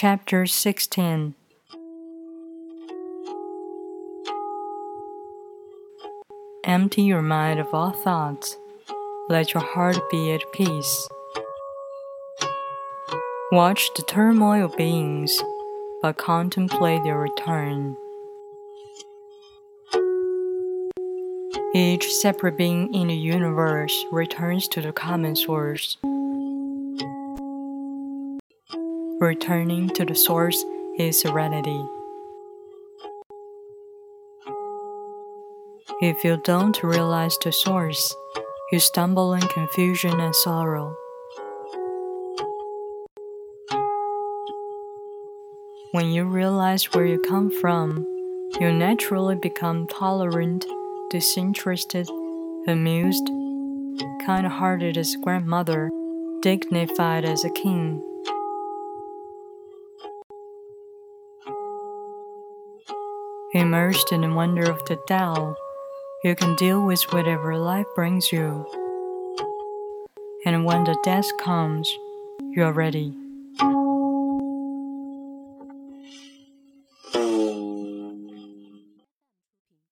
Chapter 16 Empty your mind of all thoughts. Let your heart be at peace. Watch the turmoil of beings, but contemplate their return. Each separate being in the universe returns to the common source. Returning to the source is serenity. If you don't realize the source, you stumble in confusion and sorrow. When you realize where you come from, you naturally become tolerant, disinterested, amused, kind hearted as grandmother, dignified as a king. Immersed in the wonder of the Tao, you can deal with whatever life brings you. And when the death comes, you are ready.